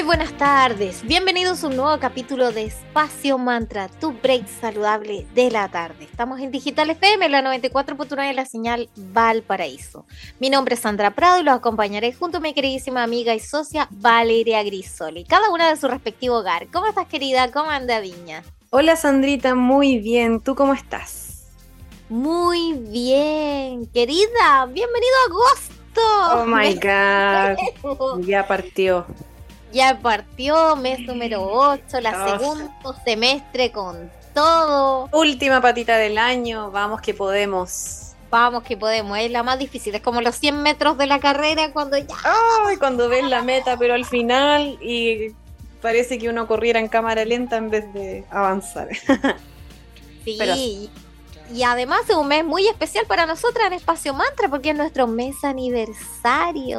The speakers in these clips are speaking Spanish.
Muy buenas tardes, bienvenidos a un nuevo capítulo de Espacio Mantra, tu break saludable de la tarde. Estamos en Digital FM, la 94.9 de la señal Valparaíso. Mi nombre es Sandra Prado y los acompañaré junto a mi queridísima amiga y socia Valeria Grisoli, cada una de su respectivo hogar. ¿Cómo estás querida? ¿Cómo anda Viña? Hola Sandrita, muy bien. ¿Tú cómo estás? Muy bien, querida. Bienvenido a agosto. Oh my God. ya partió. Ya partió mes número 8, la segundo semestre con todo. Última patita del año, vamos que podemos. Vamos que podemos, es la más difícil, es como los 100 metros de la carrera cuando ya... Ay, cuando ves la meta, pero al final y parece que uno corriera en cámara lenta en vez de avanzar. Sí, y además es un mes muy especial para nosotras en Espacio Mantra porque es nuestro mes aniversario.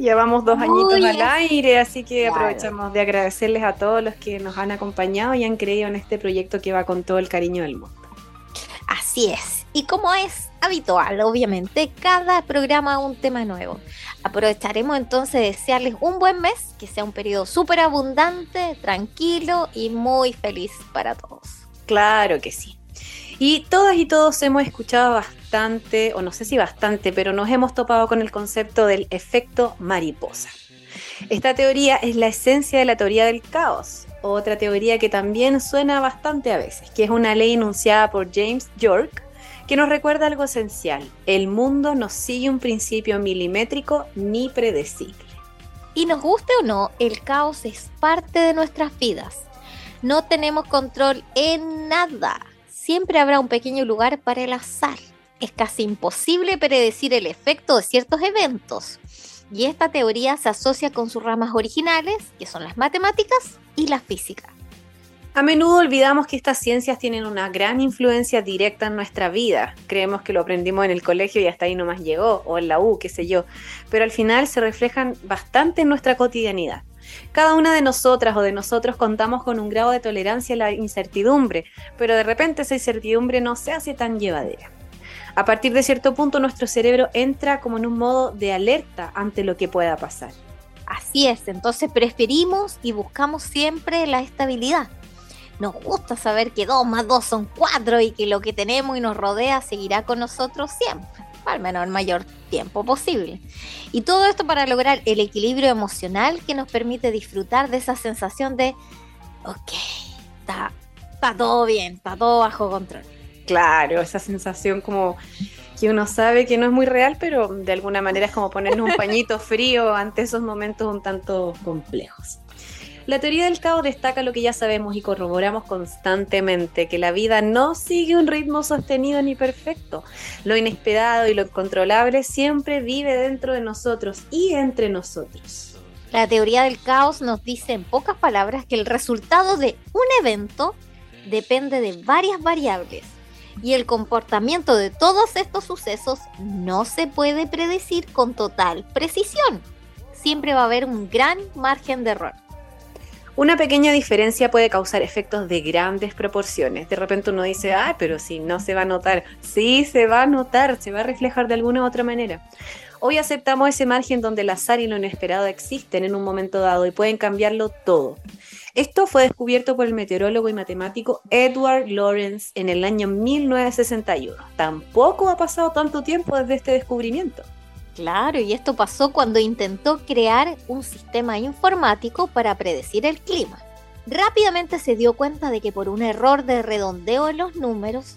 llevamos dos añitos al aire, así que aprovechamos de agradecerles a todos los que nos han acompañado y han creído en este proyecto que va con todo el cariño del mundo. Así es. Y como es habitual, obviamente, cada programa un tema nuevo. Aprovecharemos entonces de desearles un buen mes, que sea un periodo súper abundante, tranquilo y muy feliz para todos. Claro que sí. Y todas y todos hemos escuchado bastante, o no sé si bastante, pero nos hemos topado con el concepto del efecto mariposa. Esta teoría es la esencia de la teoría del caos, otra teoría que también suena bastante a veces, que es una ley enunciada por James York, que nos recuerda algo esencial, el mundo no sigue un principio milimétrico ni predecible. Y nos guste o no, el caos es parte de nuestras vidas. No tenemos control en nada siempre habrá un pequeño lugar para el azar. Es casi imposible predecir el efecto de ciertos eventos. Y esta teoría se asocia con sus ramas originales, que son las matemáticas y la física. A menudo olvidamos que estas ciencias tienen una gran influencia directa en nuestra vida. Creemos que lo aprendimos en el colegio y hasta ahí nomás llegó, o en la U, qué sé yo. Pero al final se reflejan bastante en nuestra cotidianidad. Cada una de nosotras o de nosotros contamos con un grado de tolerancia a la incertidumbre, pero de repente esa incertidumbre no se hace tan llevadera. A partir de cierto punto nuestro cerebro entra como en un modo de alerta ante lo que pueda pasar. Así es, entonces preferimos y buscamos siempre la estabilidad. Nos gusta saber que 2 más 2 son 4 y que lo que tenemos y nos rodea seguirá con nosotros siempre al menos el mayor tiempo posible. Y todo esto para lograr el equilibrio emocional que nos permite disfrutar de esa sensación de, ok, está, todo bien, está todo bajo control. Claro, esa sensación como que uno sabe que no es muy real, pero de alguna manera es como ponernos un pañito frío ante esos momentos un tanto complejos. La teoría del caos destaca lo que ya sabemos y corroboramos constantemente, que la vida no sigue un ritmo sostenido ni perfecto. Lo inesperado y lo incontrolable siempre vive dentro de nosotros y entre nosotros. La teoría del caos nos dice en pocas palabras que el resultado de un evento depende de varias variables y el comportamiento de todos estos sucesos no se puede predecir con total precisión. Siempre va a haber un gran margen de error. Una pequeña diferencia puede causar efectos de grandes proporciones. De repente uno dice, ay, pero si no se va a notar. Sí, se va a notar, se va a reflejar de alguna u otra manera. Hoy aceptamos ese margen donde el azar y lo inesperado existen en un momento dado y pueden cambiarlo todo. Esto fue descubierto por el meteorólogo y matemático Edward Lawrence en el año 1961. Tampoco ha pasado tanto tiempo desde este descubrimiento. Claro, y esto pasó cuando intentó crear un sistema informático para predecir el clima. Rápidamente se dio cuenta de que por un error de redondeo en los números,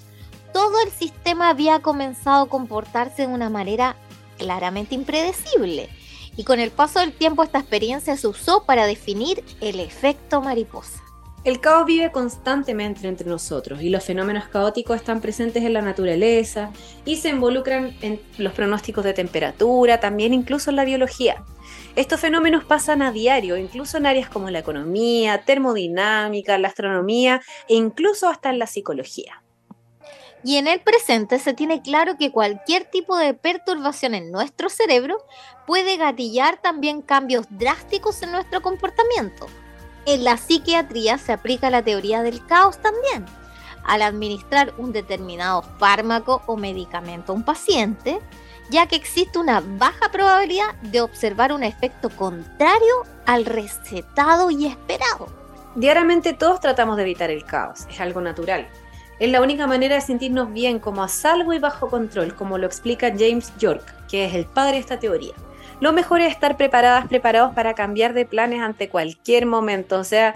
todo el sistema había comenzado a comportarse de una manera claramente impredecible. Y con el paso del tiempo esta experiencia se usó para definir el efecto mariposa. El caos vive constantemente entre nosotros y los fenómenos caóticos están presentes en la naturaleza y se involucran en los pronósticos de temperatura, también incluso en la biología. Estos fenómenos pasan a diario, incluso en áreas como la economía, termodinámica, la astronomía e incluso hasta en la psicología. Y en el presente se tiene claro que cualquier tipo de perturbación en nuestro cerebro puede gatillar también cambios drásticos en nuestro comportamiento. En la psiquiatría se aplica la teoría del caos también. Al administrar un determinado fármaco o medicamento a un paciente, ya que existe una baja probabilidad de observar un efecto contrario al recetado y esperado. Diariamente todos tratamos de evitar el caos, es algo natural. Es la única manera de sentirnos bien, como a salvo y bajo control, como lo explica James York, que es el padre de esta teoría. Lo mejor es estar preparadas, preparados para cambiar de planes ante cualquier momento, o sea,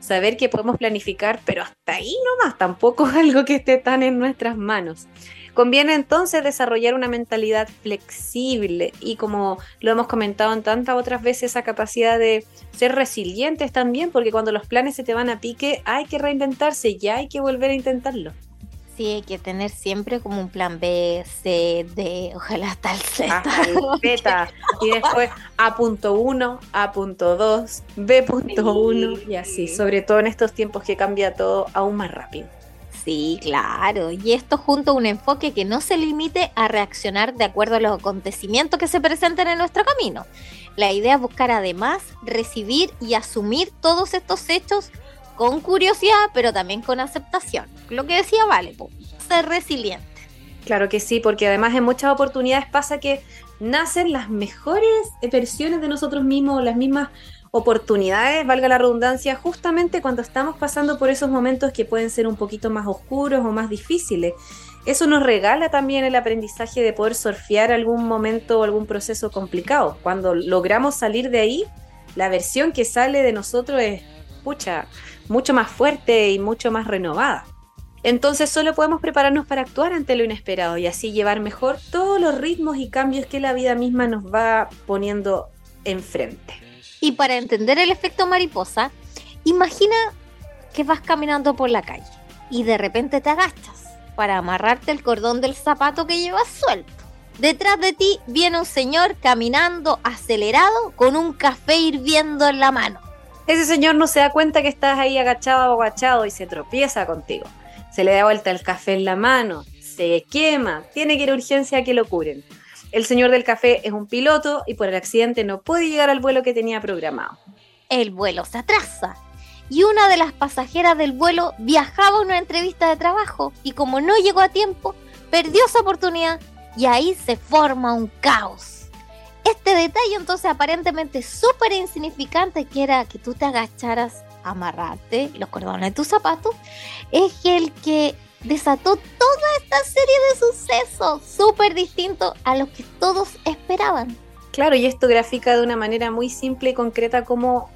saber que podemos planificar, pero hasta ahí nomás, tampoco es algo que esté tan en nuestras manos. Conviene entonces desarrollar una mentalidad flexible y como lo hemos comentado en tantas otras veces, esa capacidad de ser resilientes también, porque cuando los planes se te van a pique hay que reinventarse y hay que volver a intentarlo. Sí, hay que tener siempre como un plan B, C, D, ojalá hasta el Z. Z. y después A.1, A.2, B.1 y así, sobre todo en estos tiempos que cambia todo aún más rápido. Sí, claro. Y esto junto a un enfoque que no se limite a reaccionar de acuerdo a los acontecimientos que se presenten en nuestro camino. La idea es buscar además recibir y asumir todos estos hechos con curiosidad, pero también con aceptación. Lo que decía Vale, ser resiliente. Claro que sí, porque además en muchas oportunidades pasa que nacen las mejores versiones de nosotros mismos, las mismas oportunidades, valga la redundancia, justamente cuando estamos pasando por esos momentos que pueden ser un poquito más oscuros o más difíciles. Eso nos regala también el aprendizaje de poder surfear algún momento o algún proceso complicado. Cuando logramos salir de ahí, la versión que sale de nosotros es, pucha, mucho más fuerte y mucho más renovada. Entonces solo podemos prepararnos para actuar ante lo inesperado y así llevar mejor todos los ritmos y cambios que la vida misma nos va poniendo enfrente. Y para entender el efecto mariposa, imagina que vas caminando por la calle y de repente te agachas para amarrarte el cordón del zapato que llevas suelto. Detrás de ti viene un señor caminando acelerado con un café hirviendo en la mano. Ese señor no se da cuenta que estás ahí agachado o agachado y se tropieza contigo. Se le da vuelta el café en la mano, se quema, tiene que ir a urgencia que lo curen. El señor del café es un piloto y por el accidente no puede llegar al vuelo que tenía programado. El vuelo se atrasa y una de las pasajeras del vuelo viajaba a una entrevista de trabajo y como no llegó a tiempo, perdió su oportunidad y ahí se forma un caos. Este detalle entonces aparentemente súper insignificante que era que tú te agacharas a amarrarte los cordones de tus zapatos, es el que desató toda esta serie de sucesos súper distintos a los que todos esperaban. Claro, y esto grafica de una manera muy simple y concreta cómo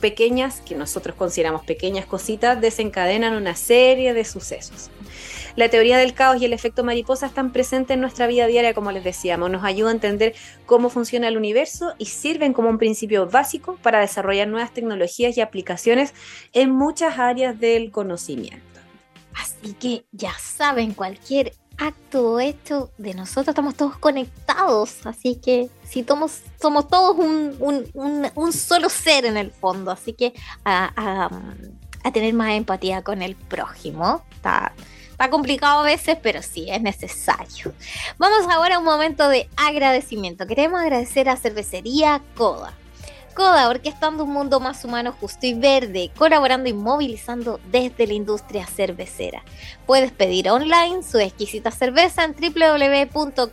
pequeñas, que nosotros consideramos pequeñas cositas, desencadenan una serie de sucesos. La teoría del caos y el efecto mariposa están presentes en nuestra vida diaria, como les decíamos, nos ayuda a entender cómo funciona el universo y sirven como un principio básico para desarrollar nuevas tecnologías y aplicaciones en muchas áreas del conocimiento. Así que ya saben, cualquier acto hecho de nosotros estamos todos conectados. Así que si somos, todos un, solo ser en el fondo. Así que a, tener más empatía con el prójimo. Está complicado a veces, pero sí es necesario. Vamos ahora a un momento de agradecimiento. Queremos agradecer a Cervecería Coda Coda, orquestando un mundo más humano, justo y verde, colaborando y movilizando desde la industria cervecera. Puedes pedir online su exquisita cerveza en www.coda.cl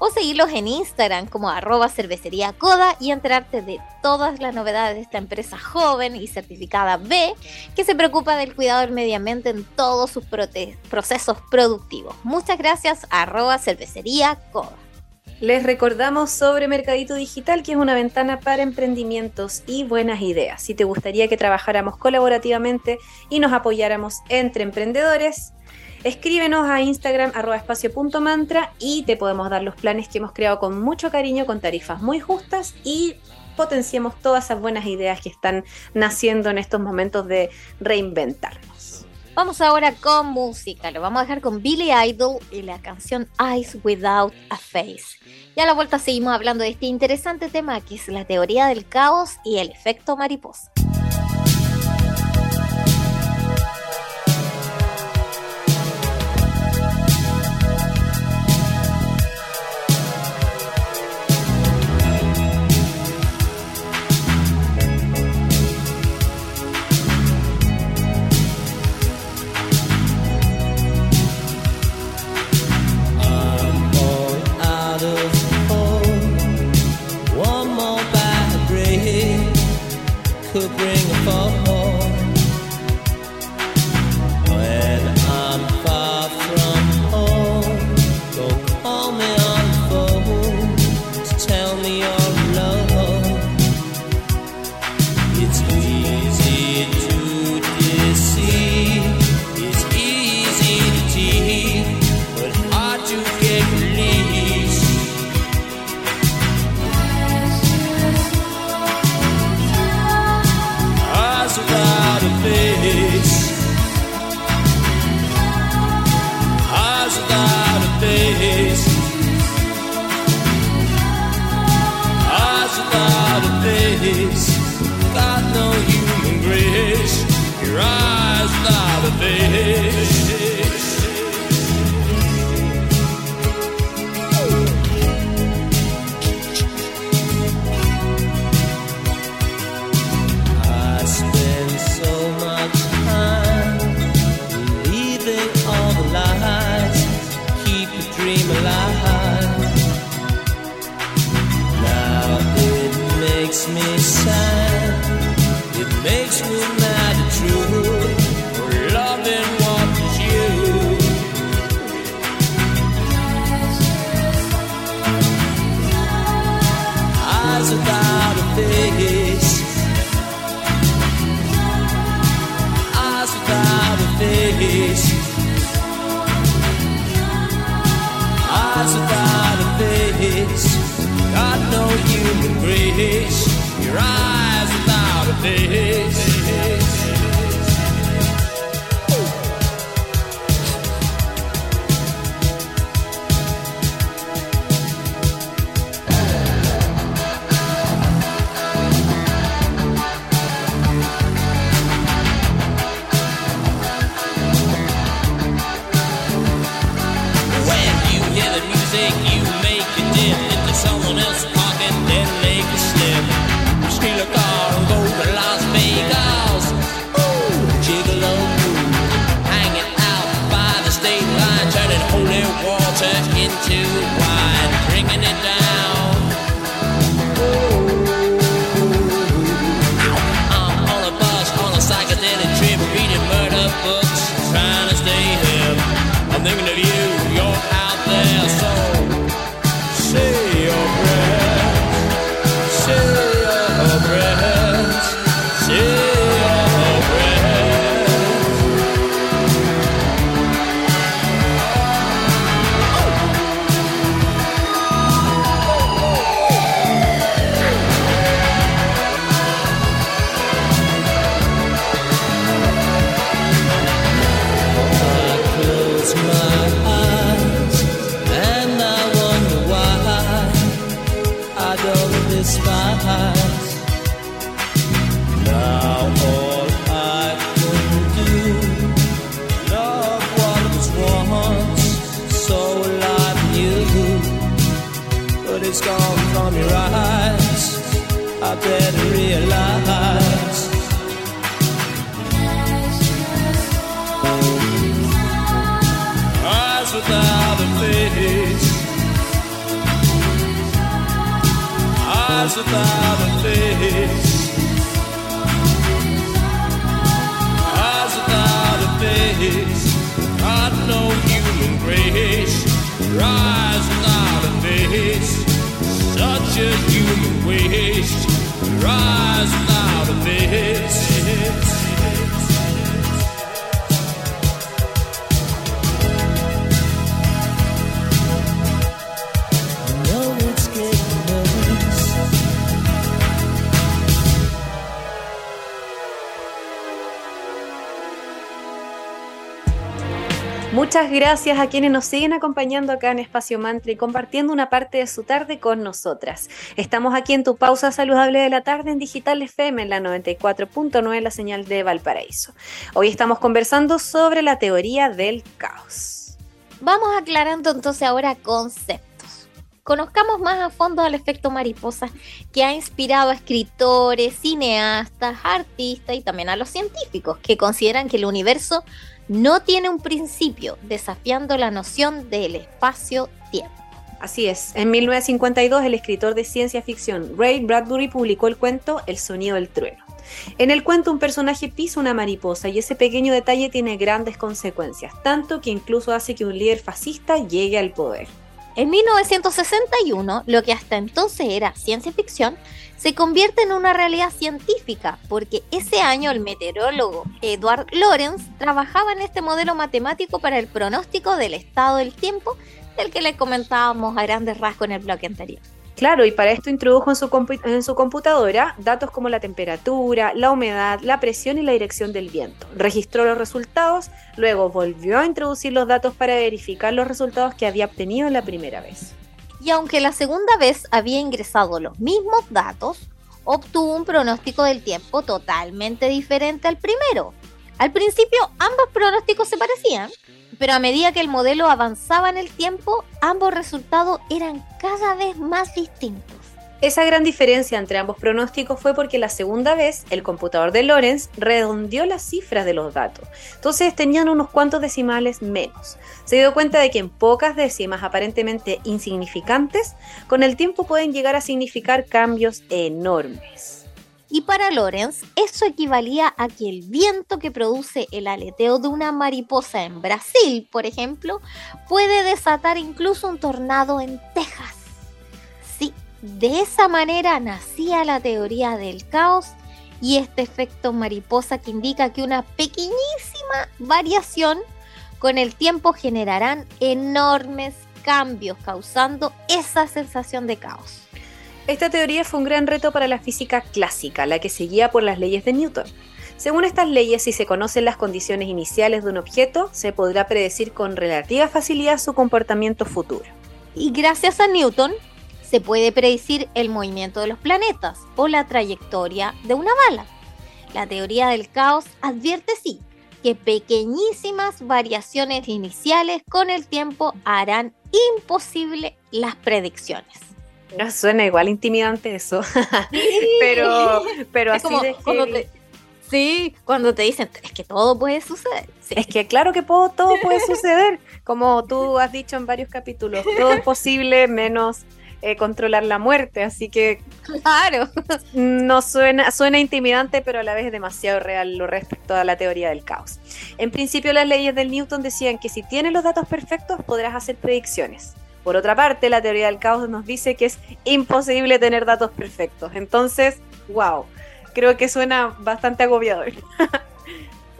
o seguirlos en Instagram como arroba cervecería y enterarte de todas las novedades de esta empresa joven y certificada B que se preocupa del cuidado del medio ambiente en todos sus procesos productivos. Muchas gracias arroba cervecería. Les recordamos sobre Mercadito Digital, que es una ventana para emprendimientos y buenas ideas. Si te gustaría que trabajáramos colaborativamente y nos apoyáramos entre emprendedores, escríbenos a Instagram arroba espacio.mantra y te podemos dar los planes que hemos creado con mucho cariño, con tarifas muy justas y potenciemos todas esas buenas ideas que están naciendo en estos momentos de reinventar. Vamos ahora con música. Lo vamos a dejar con Billy Idol y la canción Eyes Without a Face. Y a la vuelta seguimos hablando de este interesante tema que es la teoría del caos y el efecto mariposa. Makes me sad, it makes me no human grace. Your eyes without a face. I'm thinking of you, you're out there, so Eyes without a rise face. Muchas gracias a quienes nos siguen acompañando acá en Espacio Mantra y compartiendo una parte de su tarde con nosotras. Estamos aquí en tu pausa saludable de la tarde en Digital FM en la 94.9, la señal de Valparaíso. Hoy estamos conversando sobre la teoría del caos. Vamos aclarando entonces ahora conceptos. Conozcamos más a fondo al efecto mariposa que ha inspirado a escritores, cineastas, artistas y también a los científicos que consideran que el universo no tiene un principio, desafiando la noción del espacio-tiempo. Así es, en 1952 el escritor de ciencia ficción Ray Bradbury publicó el cuento El sonido del trueno. En el cuento un personaje pisa una mariposa y ese pequeño detalle tiene grandes consecuencias, tanto que incluso hace que un líder fascista llegue al poder. En 1961, lo que hasta entonces era ciencia ficción, se convierte en una realidad científica, porque ese año el meteorólogo Edward Lorenz trabajaba en este modelo matemático para el pronóstico del estado del tiempo, del que le comentábamos a grandes rasgos en el bloque anterior. Claro, y para esto introdujo en su, compu- en su computadora datos como la temperatura, la humedad, la presión y la dirección del viento. Registró los resultados, luego volvió a introducir los datos para verificar los resultados que había obtenido la primera vez. Y aunque la segunda vez había ingresado los mismos datos, obtuvo un pronóstico del tiempo totalmente diferente al primero. Al principio ambos pronósticos se parecían, pero a medida que el modelo avanzaba en el tiempo, ambos resultados eran cada vez más distintos. Esa gran diferencia entre ambos pronósticos fue porque la segunda vez el computador de Lorenz redondeó las cifras de los datos. Entonces tenían unos cuantos decimales menos. Se dio cuenta de que en pocas décimas aparentemente insignificantes, con el tiempo pueden llegar a significar cambios enormes. Y para Lorenz, eso equivalía a que el viento que produce el aleteo de una mariposa en Brasil, por ejemplo, puede desatar incluso un tornado en Texas. De esa manera nacía la teoría del caos y este efecto mariposa que indica que una pequeñísima variación con el tiempo generarán enormes cambios causando esa sensación de caos. Esta teoría fue un gran reto para la física clásica, la que seguía por las leyes de Newton. Según estas leyes, si se conocen las condiciones iniciales de un objeto, se podrá predecir con relativa facilidad su comportamiento futuro. Y gracias a Newton, se puede predecir el movimiento de los planetas o la trayectoria de una bala. La teoría del caos advierte sí que pequeñísimas variaciones iniciales con el tiempo harán imposible las predicciones. No suena igual intimidante eso, pero, pero así de que... Sí, cuando te dicen, es que todo puede suceder. Es que claro que todo, todo puede suceder, como tú has dicho en varios capítulos, todo es posible menos eh, controlar la muerte, así que claro, no suena, suena intimidante, pero a la vez es demasiado real lo respecto a la teoría del caos. En principio las leyes del Newton decían que si tienes los datos perfectos podrás hacer predicciones. Por otra parte, la teoría del caos nos dice que es imposible tener datos perfectos. Entonces, wow, creo que suena bastante agobiador.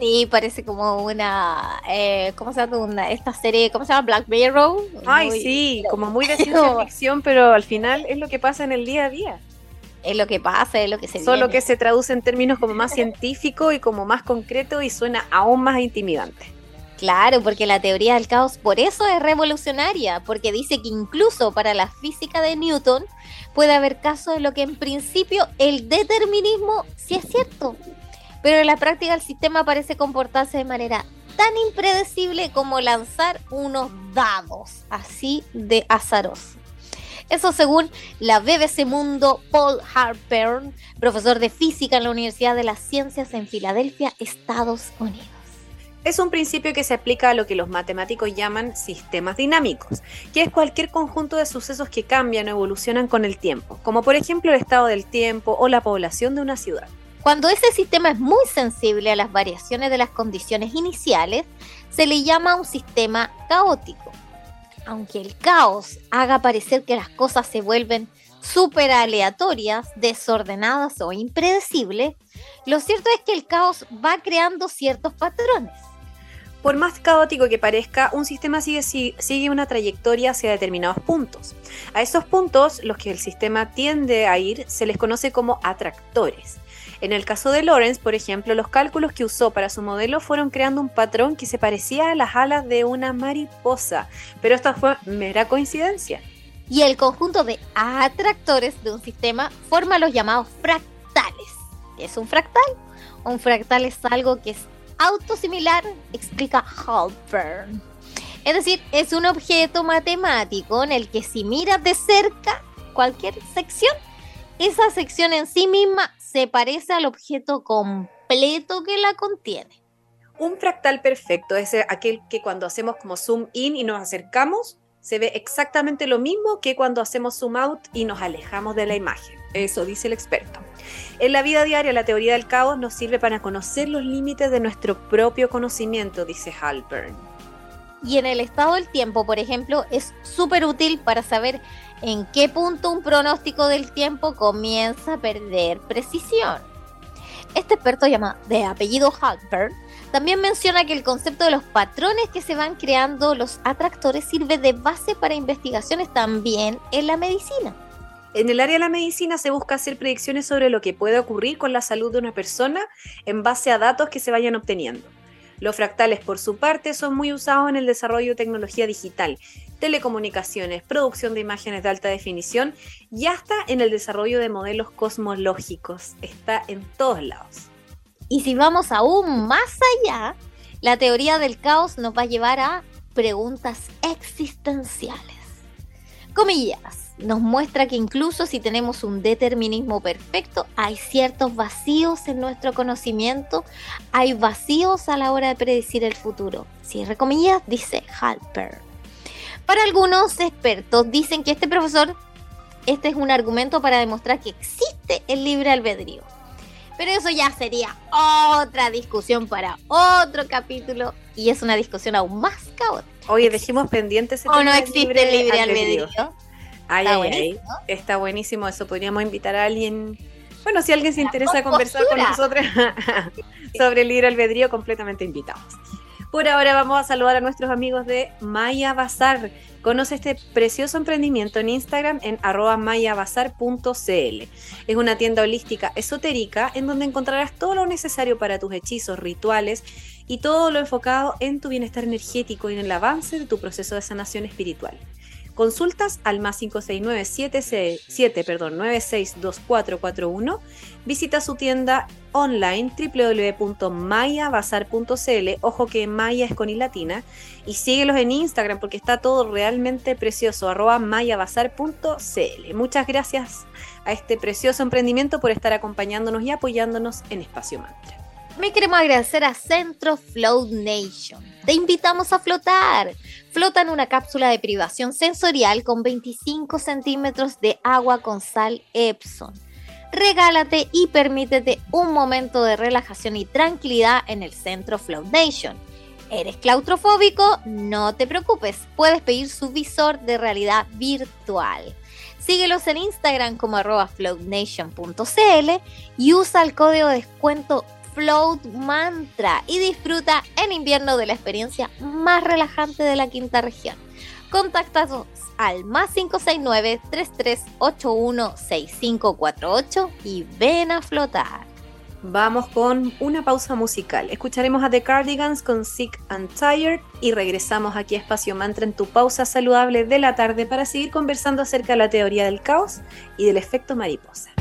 Sí, parece como una, eh, ¿cómo se llama? esta serie, ¿cómo se llama? Black Mirror. Ay, sí, como muy de ciencia ficción, pero al final es lo que pasa en el día a día. Es lo que pasa, es lo que se Solo que se traduce en términos como más científico y como más concreto y suena aún más intimidante. Claro, porque la teoría del caos por eso es revolucionaria, porque dice que incluso para la física de Newton puede haber casos en lo que en principio el determinismo sí es cierto, pero en la práctica el sistema parece comportarse de manera tan impredecible como lanzar unos dados, así de azaroso. Eso según la BBC Mundo Paul Harper, profesor de física en la Universidad de las Ciencias en Filadelfia, Estados Unidos. Es un principio que se aplica a lo que los matemáticos llaman sistemas dinámicos, que es cualquier conjunto de sucesos que cambian o evolucionan con el tiempo, como por ejemplo el estado del tiempo o la población de una ciudad. Cuando ese sistema es muy sensible a las variaciones de las condiciones iniciales, se le llama un sistema caótico. Aunque el caos haga parecer que las cosas se vuelven súper aleatorias, desordenadas o impredecibles, lo cierto es que el caos va creando ciertos patrones. Por más caótico que parezca, un sistema sigue, sigue, una trayectoria hacia determinados puntos. A esos puntos, los que el sistema tiende a ir, se les conoce como atractores. En el caso de Lawrence, por ejemplo, los cálculos que usó para su modelo fueron creando un patrón que se parecía a las alas de una mariposa, pero esta fue mera coincidencia. Y el conjunto de atractores de un sistema forma los llamados fractales. ¿Qué es un fractal? Un fractal es algo que es autosimilar, explica Halpern. Es decir, es un objeto matemático en el que si miras de cerca cualquier sección, esa sección en sí misma se parece al objeto completo que la contiene. Un fractal perfecto es aquel que cuando hacemos como zoom in y nos acercamos, se ve exactamente lo mismo que cuando hacemos zoom out y nos alejamos de la imagen. Eso dice el experto. En la vida diaria, la teoría del caos nos sirve para conocer los límites de nuestro propio conocimiento, dice Halpern. Y en el estado del tiempo, por ejemplo, es súper útil para saber en qué punto un pronóstico del tiempo comienza a perder precisión. Este experto llamado de apellido Halpern también menciona que el concepto de los patrones que se van creando los atractores sirve de base para investigaciones también en la medicina. En el área de la medicina se busca hacer predicciones sobre lo que puede ocurrir con la salud de una persona en base a datos que se vayan obteniendo. Los fractales, por su parte, son muy usados en el desarrollo de tecnología digital, telecomunicaciones, producción de imágenes de alta definición y hasta en el desarrollo de modelos cosmológicos. Está en todos lados. Y si vamos aún más allá, la teoría del caos nos va a llevar a preguntas existenciales. Comillas, nos muestra que incluso si tenemos un determinismo perfecto, hay ciertos vacíos en nuestro conocimiento, hay vacíos a la hora de predecir el futuro. Cierre comillas, dice Halper. Para algunos expertos dicen que este profesor, este es un argumento para demostrar que existe el libre albedrío. Pero eso ya sería otra discusión para otro capítulo y es una discusión aún más caótica. Oye, dejemos pendientes ¿O no existe el libre albedrío? Ay, Está ay, ay. buenísimo. Está buenísimo eso. Podríamos invitar a alguien. Bueno, si alguien se interesa a con conversar con nosotros sobre el libre albedrío, completamente invitados. Por ahora vamos a saludar a nuestros amigos de Maya Bazar. Conoce este precioso emprendimiento en Instagram en mayabazar.cl. Es una tienda holística esotérica en donde encontrarás todo lo necesario para tus hechizos, rituales y todo lo enfocado en tu bienestar energético y en el avance de tu proceso de sanación espiritual. Consultas al más 569-77, perdón, 962441. Visita su tienda online www.mayabazar.cl. Ojo que Maya es con i latina. Y síguelos en Instagram porque está todo realmente precioso. Arroba mayabazar.cl. Muchas gracias a este precioso emprendimiento por estar acompañándonos y apoyándonos en Espacio Mantra. Me queremos agradecer a Centro Float Nation. Te invitamos a flotar. Flota en una cápsula de privación sensorial con 25 centímetros de agua con sal Epson. Regálate y permítete un momento de relajación y tranquilidad en el Centro Float Nation. ¿Eres claustrofóbico? No te preocupes, puedes pedir su visor de realidad virtual. Síguelos en Instagram como floatnation.cl y usa el código de descuento Float Mantra y disfruta en invierno de la experiencia más relajante de la quinta región. Contáctanos al más 569-3381-6548 y ven a flotar. Vamos con una pausa musical. Escucharemos a The Cardigans con Sick and Tired y regresamos aquí a Espacio Mantra en tu pausa saludable de la tarde para seguir conversando acerca de la teoría del caos y del efecto mariposa.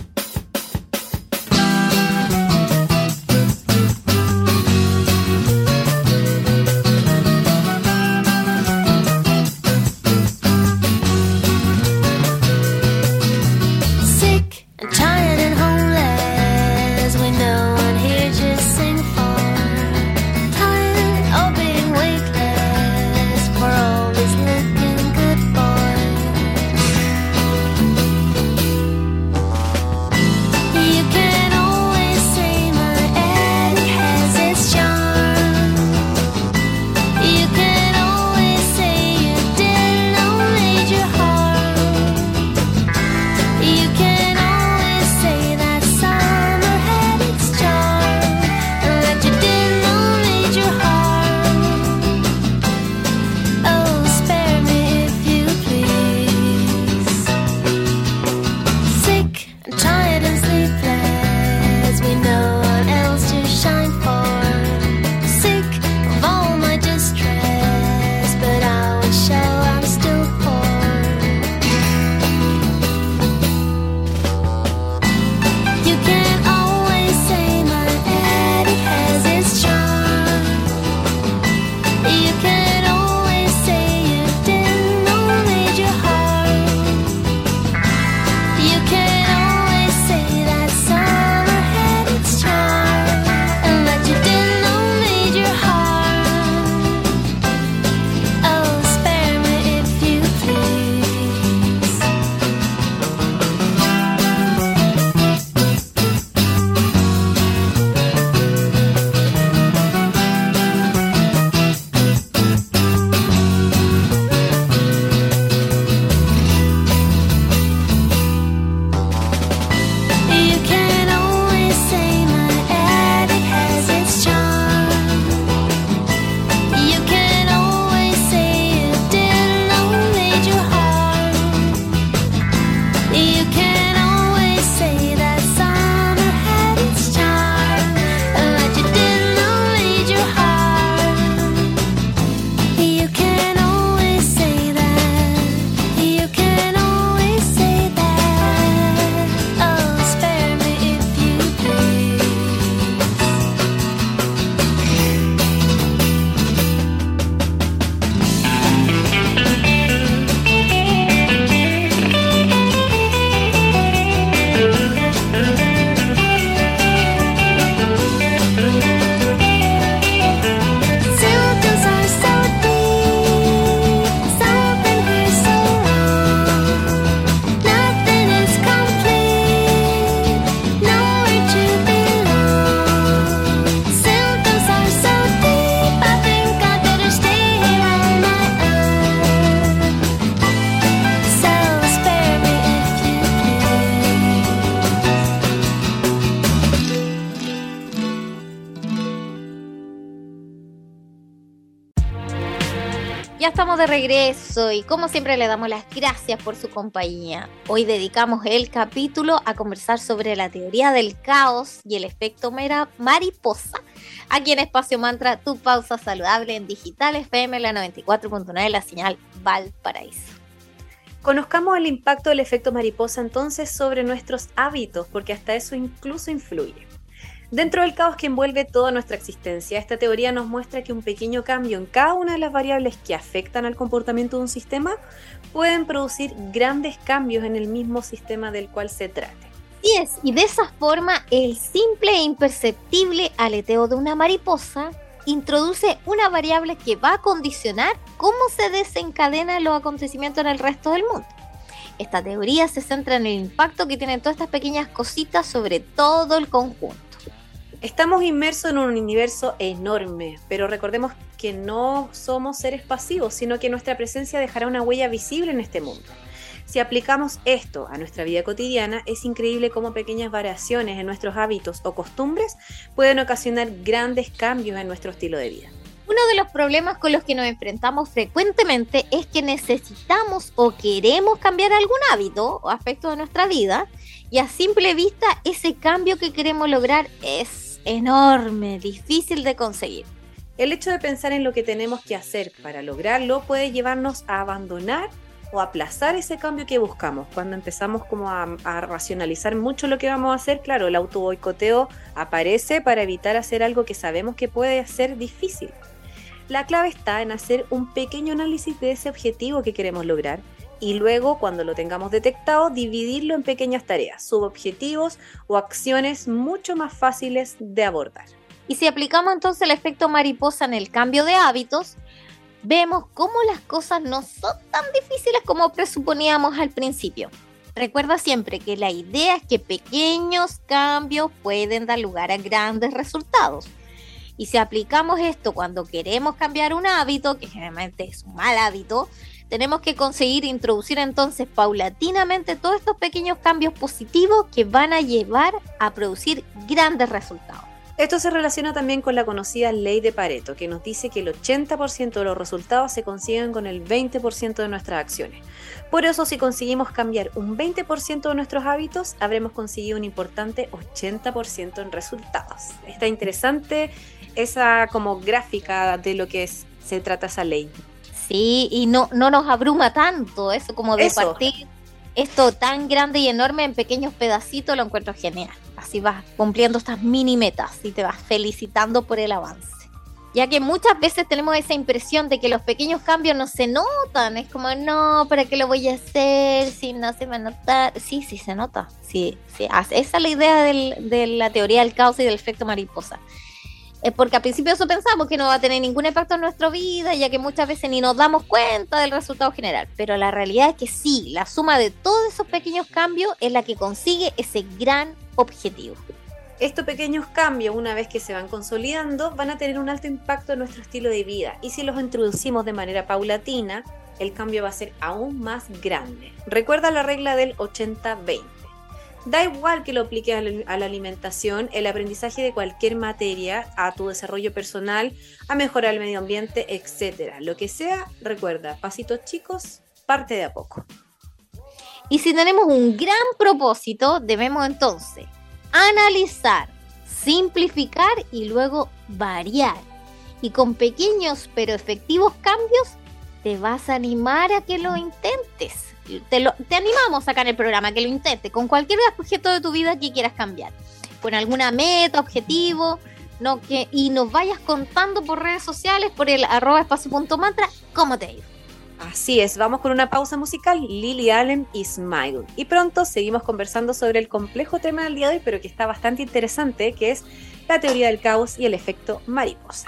Regreso y como siempre le damos las gracias por su compañía. Hoy dedicamos el capítulo a conversar sobre la teoría del caos y el efecto mariposa. Aquí en Espacio Mantra, tu pausa saludable en Digital FM, la 94.9, la señal Valparaíso. Conozcamos el impacto del efecto mariposa entonces sobre nuestros hábitos, porque hasta eso incluso influye. Dentro del caos que envuelve toda nuestra existencia, esta teoría nos muestra que un pequeño cambio en cada una de las variables que afectan al comportamiento de un sistema pueden producir grandes cambios en el mismo sistema del cual se trate. Así es, y de esa forma el simple e imperceptible aleteo de una mariposa introduce una variable que va a condicionar cómo se desencadenan los acontecimientos en el resto del mundo. Esta teoría se centra en el impacto que tienen todas estas pequeñas cositas sobre todo el conjunto. Estamos inmersos en un universo enorme, pero recordemos que no somos seres pasivos, sino que nuestra presencia dejará una huella visible en este mundo. Si aplicamos esto a nuestra vida cotidiana, es increíble cómo pequeñas variaciones en nuestros hábitos o costumbres pueden ocasionar grandes cambios en nuestro estilo de vida. Uno de los problemas con los que nos enfrentamos frecuentemente es que necesitamos o queremos cambiar algún hábito o aspecto de nuestra vida y a simple vista ese cambio que queremos lograr es enorme, difícil de conseguir. El hecho de pensar en lo que tenemos que hacer para lograrlo puede llevarnos a abandonar o aplazar ese cambio que buscamos. Cuando empezamos como a, a racionalizar mucho lo que vamos a hacer, claro, el auto boicoteo aparece para evitar hacer algo que sabemos que puede ser difícil. La clave está en hacer un pequeño análisis de ese objetivo que queremos lograr y luego, cuando lo tengamos detectado, dividirlo en pequeñas tareas, subobjetivos o acciones mucho más fáciles de abordar. Y si aplicamos entonces el efecto mariposa en el cambio de hábitos, vemos cómo las cosas no son tan difíciles como presuponíamos al principio. Recuerda siempre que la idea es que pequeños cambios pueden dar lugar a grandes resultados. Y si aplicamos esto cuando queremos cambiar un hábito, que generalmente es un mal hábito, tenemos que conseguir introducir entonces paulatinamente todos estos pequeños cambios positivos que van a llevar a producir grandes resultados. Esto se relaciona también con la conocida ley de Pareto, que nos dice que el 80% de los resultados se consiguen con el 20% de nuestras acciones. Por eso, si conseguimos cambiar un 20% de nuestros hábitos, habremos conseguido un importante 80% en resultados. Está interesante esa como gráfica de lo que es- se trata esa ley. Sí, y no, no nos abruma tanto eso como de Eso. partir esto tan grande y enorme en pequeños pedacitos, lo encuentro genial. Así vas cumpliendo estas mini metas y te vas felicitando por el avance. Ya que muchas veces tenemos esa impresión de que los pequeños cambios no se notan. Es como, no, ¿para qué lo voy a hacer? Si no se va a notar. Sí, sí se nota. Sí, sí. Esa es la idea del- de la teoría del caos y del efecto mariposa. Eh, porque al principio eso pensamos que no va a tener ningún impacto en nuestra vida, ya que muchas veces ni nos damos cuenta del resultado general. Pero la realidad es que sí, la suma de todos esos pequeños cambios es la que consigue ese gran objetivo. Estos pequeños cambios, una vez que se van consolidando, van a tener un alto impacto en nuestro estilo de vida. Y si los introducimos de manera paulatina, el cambio va a ser aún más grande. Recuerda la regla del 80-20. Da igual que lo apliques a la- alimentación, el aprendizaje de cualquier materia, a tu desarrollo personal, a mejorar el medio ambiente, etc. Lo que sea, recuerda, pasitos chicos, parte de a poco. Y si tenemos un gran propósito, debemos entonces analizar, simplificar y luego variar. Y con pequeños pero efectivos cambios, te vas a animar a que lo intentes. Te, animamos acá en el programa que lo intentes con cualquier objeto de tu vida que quieras cambiar. Con alguna meta, objetivo, no que, y nos vayas contando por redes sociales, por el arroba espacio.mantra, cómo te ha ido. Así es, vamos con una pausa musical, Lily Allen y Smile. Y pronto seguimos conversando sobre el complejo tema del día de hoy, pero que está bastante interesante, que es la teoría del caos y el efecto mariposa.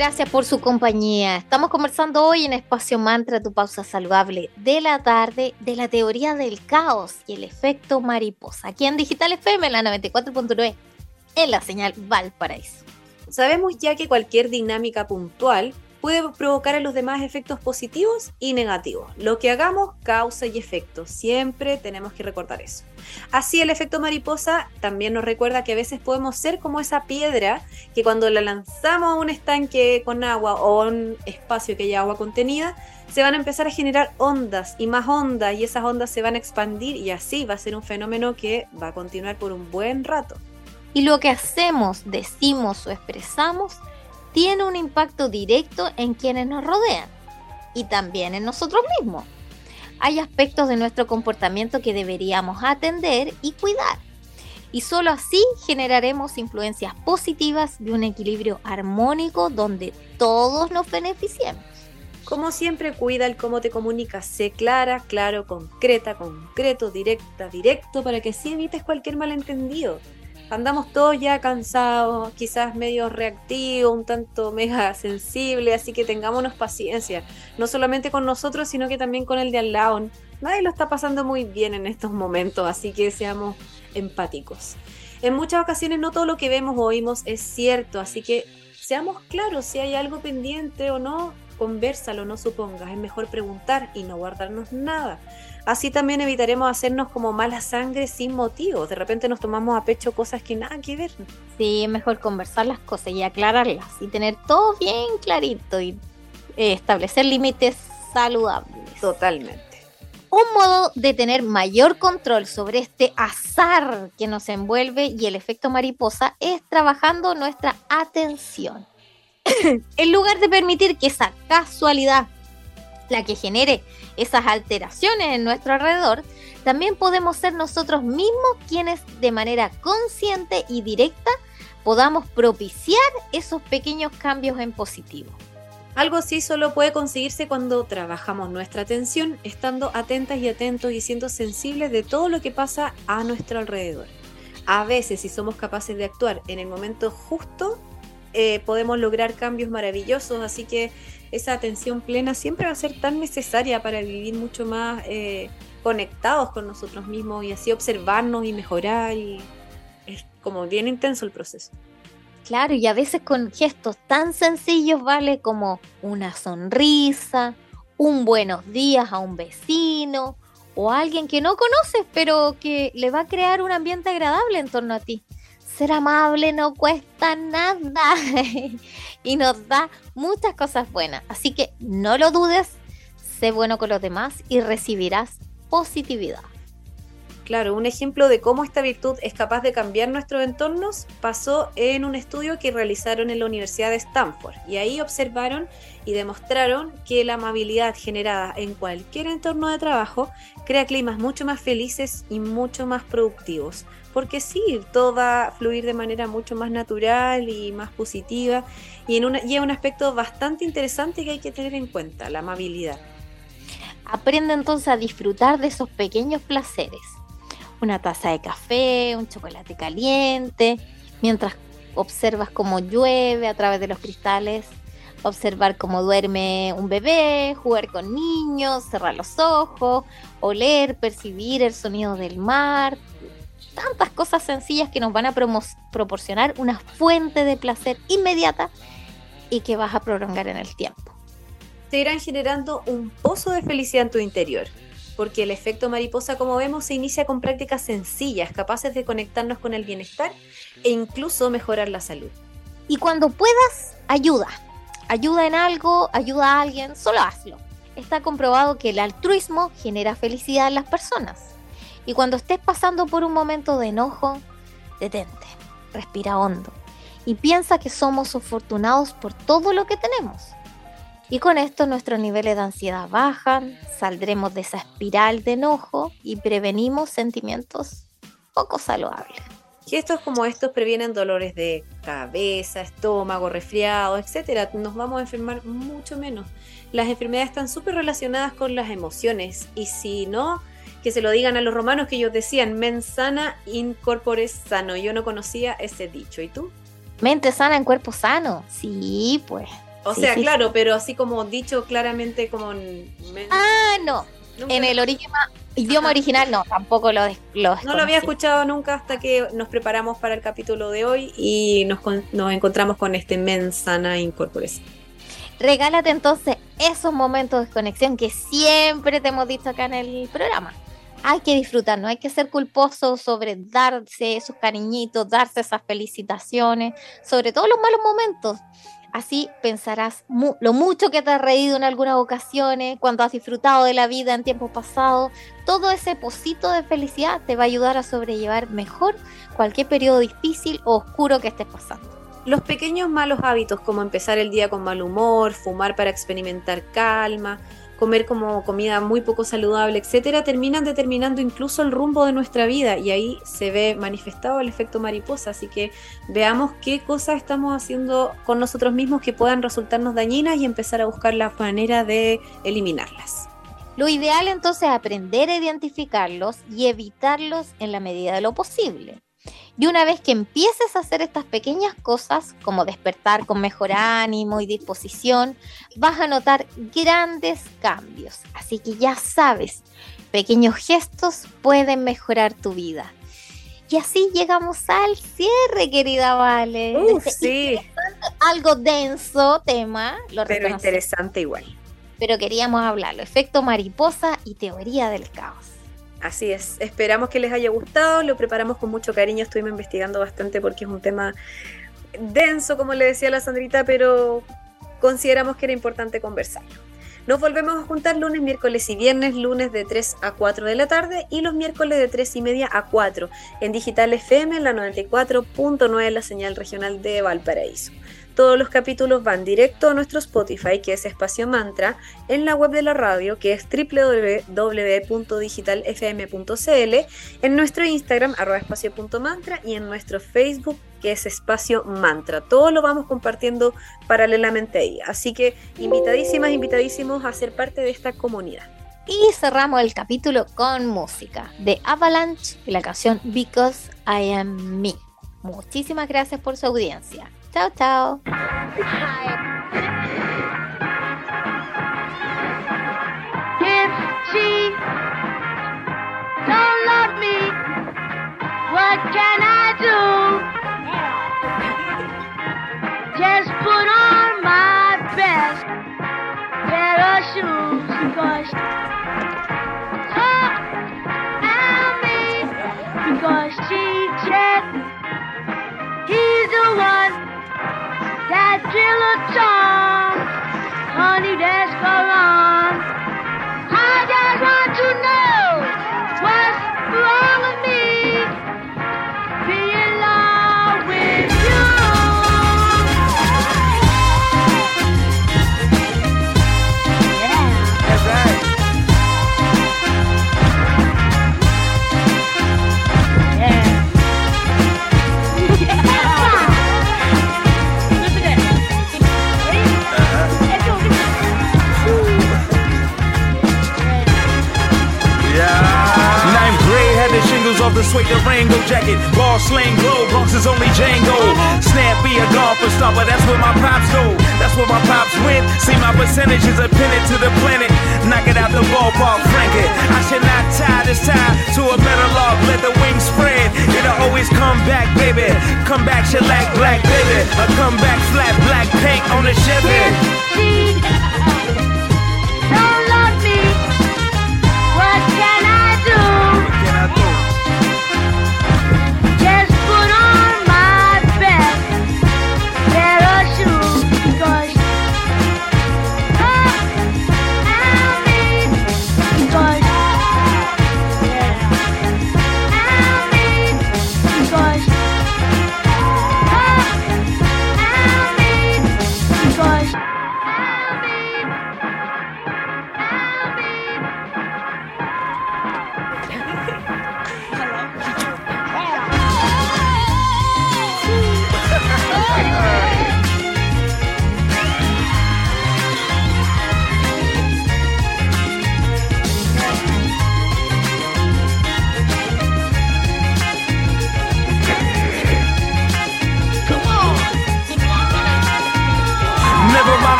Gracias por su compañía. Estamos conversando hoy en Espacio Mantra, tu pausa saludable de la tarde, de la teoría del caos y el efecto mariposa, aquí en Digital FM, en la 94.9, en la señal Valparaíso. Sabemos ya que cualquier dinámica puntual puede provocar en los demás efectos positivos y negativos. Lo que hagamos, causa y efecto. Siempre tenemos que recordar eso. Así el efecto mariposa también nos recuerda que a veces podemos ser como esa piedra que cuando la lanzamos a un estanque con agua o a un espacio que haya agua contenida, se van a empezar a generar ondas y más ondas y esas ondas se van a expandir y así va a ser un fenómeno que va a continuar por un buen rato. Y lo que hacemos, decimos o expresamos tiene un impacto directo en quienes nos rodean y también en nosotros mismos. Hay aspectos de nuestro comportamiento que deberíamos atender y cuidar. Y solo así generaremos influencias positivas de un equilibrio armónico donde todos nos beneficiemos. Como siempre, cuida el cómo te comunicas. Sé clara, claro, concreta, concreto, directa, directo, para que así evites cualquier malentendido andamos todos ya cansados, quizás medio reactivos, un tanto mega sensibles, así que tengámonos paciencia, no solamente con nosotros, sino que también con el de al lado. Nadie lo está pasando muy bien en estos momentos, así que seamos empáticos. En muchas ocasiones no todo lo que vemos o oímos es cierto, así que seamos claros si hay algo pendiente o no, conversalo, no supongas, es mejor preguntar y no guardarnos nada. Así también evitaremos hacernos como mala sangre sin motivo. De repente nos tomamos a pecho cosas que nada que ver. Sí, es mejor conversar las cosas y aclararlas y tener todo bien clarito y eh, establecer límites saludables. Totalmente. Un modo de tener mayor control sobre este azar que nos envuelve y el efecto mariposa es trabajando nuestra atención. en lugar de permitir que esa casualidad, la que genere esas alteraciones en nuestro alrededor, también podemos ser nosotros mismos quienes de manera consciente y directa podamos propiciar esos pequeños cambios en positivo. Algo así solo puede conseguirse cuando trabajamos nuestra atención, estando atentas y atentos y siendo sensibles de todo lo que pasa a nuestro alrededor. A veces, si somos capaces de actuar en el momento justo, eh, podemos lograr cambios maravillosos, así que esa atención plena siempre va a ser tan necesaria para vivir mucho más eh, conectados con nosotros mismos y así observarnos y mejorar y es como bien intenso el proceso. Claro, y a veces con gestos tan sencillos, ¿vale? Como una sonrisa, un buenos días a un vecino o a alguien que no conoces, pero que le va a crear un ambiente agradable en torno a ti ser amable no cuesta nada y nos da muchas cosas buenas. Así que no lo dudes, sé bueno con los demás y recibirás positividad. Claro, un ejemplo de cómo esta virtud es capaz de cambiar nuestros entornos pasó en un estudio que realizaron en la Universidad de Stanford y ahí observaron y demostraron que la amabilidad generada en cualquier entorno de trabajo crea climas mucho más felices y mucho más productivos. Porque sí, todo va a fluir de manera mucho más natural y más positiva y, en una, y es un aspecto bastante interesante que hay que tener en cuenta, la amabilidad. Aprende entonces a disfrutar de esos pequeños placeres una taza de café, un chocolate caliente, mientras observas cómo llueve a través de los cristales, observar cómo duerme un bebé, jugar con niños, cerrar los ojos, oler, percibir el sonido del mar, tantas cosas sencillas que nos van a proporcionar una fuente de placer inmediata y que vas a prolongar en el tiempo. Te irán generando un pozo de felicidad en tu interior porque el efecto mariposa, como vemos, se inicia con prácticas sencillas, capaces de conectarnos con el bienestar e incluso mejorar la salud. Y cuando puedas, ayuda. Ayuda en algo, ayuda a alguien, solo hazlo. Está comprobado que el altruismo genera felicidad en las personas. Y cuando estés pasando por un momento de enojo, detente, respira hondo y piensa que somos afortunados por todo lo que tenemos y con esto nuestros niveles de ansiedad bajan, saldremos de esa espiral de enojo y prevenimos sentimientos poco saludables. Gestos como estos previenen dolores de cabeza, estómago, resfriado, etc. Nos vamos a enfermar mucho menos. Las enfermedades están súper relacionadas con las emociones y si no, que se lo digan a los romanos que ellos decían, mens sana in corpore sano. Yo no conocía ese dicho. ¿Y tú? Mente sana en cuerpo sano. Sí, pues O Sí, sea, sí. claro, pero así como dicho claramente como en... Ah, no. Nunca- En el idioma Ajá. original no, tampoco lo, lo No lo había escuchado nunca hasta que nos preparamos para el capítulo de hoy y nos, con- nos encontramos con este Mensana Incorpores. Regálate entonces esos momentos de conexión que siempre te hemos dicho acá en el programa. Hay que disfrutar, no hay que ser culposo sobre darse esos cariñitos, darse esas felicitaciones, sobre todo los malos momentos. Así pensarás lo mucho que te has reído en algunas ocasiones, cuando has disfrutado de la vida en tiempos pasados. Todo ese pocito de felicidad te va a ayudar a sobrellevar mejor cualquier periodo difícil o oscuro que estés pasando. Los pequeños malos hábitos como empezar el día con mal humor, fumar para experimentar calma, comer como comida muy poco saludable, etcétera, terminan determinando incluso el rumbo de nuestra vida y ahí se ve manifestado el efecto mariposa. Así que veamos qué cosas estamos haciendo con nosotros mismos que puedan resultarnos dañinas y empezar a buscar la manera de eliminarlas. Lo ideal entonces es aprender a identificarlos y evitarlos en la medida de lo posible. Y una vez que empieces a hacer estas pequeñas cosas, como despertar con mejor ánimo y disposición, vas a notar grandes cambios. Así que ya sabes, pequeños gestos pueden mejorar tu vida. Y así llegamos al cierre, querida Vale. Uf, este sí, Algo denso tema, lo pero interesante igual. pero queríamos hablarlo. Efecto mariposa y teoría del caos. Así es, esperamos que les haya gustado, lo preparamos con mucho cariño, estuvimos investigando bastante porque es un tema denso, como le decía la Sandrita, pero consideramos que era importante conversarlo. Nos volvemos a juntar lunes, miércoles y viernes, lunes de 3 a 4 de la tarde y los miércoles de 3 y media a 4 en Digital FM, en la 94.9, la señal regional de Valparaíso. Todos los capítulos van directo a nuestro Spotify, que es Espacio Mantra, en la web de la radio, que es www.digitalfm.cl, en nuestro Instagram, espacio.mantra, y en nuestro Facebook, que es Espacio Mantra. Todo lo vamos compartiendo paralelamente ahí. Así que invitadísimas, invitadísimos a ser parte de esta comunidad. Y cerramos el capítulo con música de Avalanche y la canción Because I Am Me. Muchísimas gracias por su audiencia. Chao, chao. If she don't love me, what can I do? Just put on my best pair of shoes because oh, I'm me because she said Caterpillar Tom, honey, that's gone. I just want to know. The suede jacket. Ball slang glow, Bronx is only Django. Snappy a golfer but that's where my pops go. That's where my pops went. See my percentages are pinned to the planet. Knock it out the ballpark, frank it. I should not tie this tie to a metal log. Let the wings spread. It'll always come back, baby. Come back, shellac, black, baby. A come back, flat, black paint on the Chevy. going.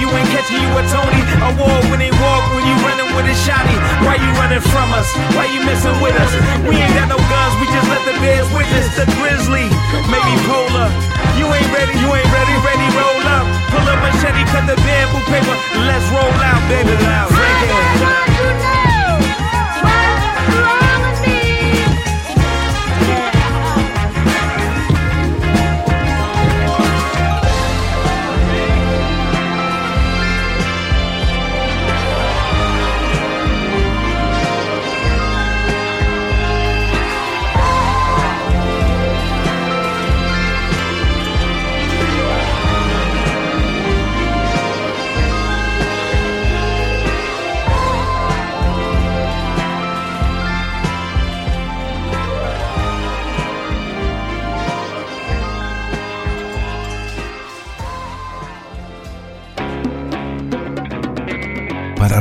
You ain't catching you a Tony. A war when they walk, when you running with a shotty. Why you running from us? Why you messing with us? We ain't got no guns, we just let the bears witness the grizzly. Maybe polar. You ain't ready, you ain't ready, ready, roll up. Pull up machete, cut the bamboo paper. Let's roll out, baby. Loud. Reggae. Para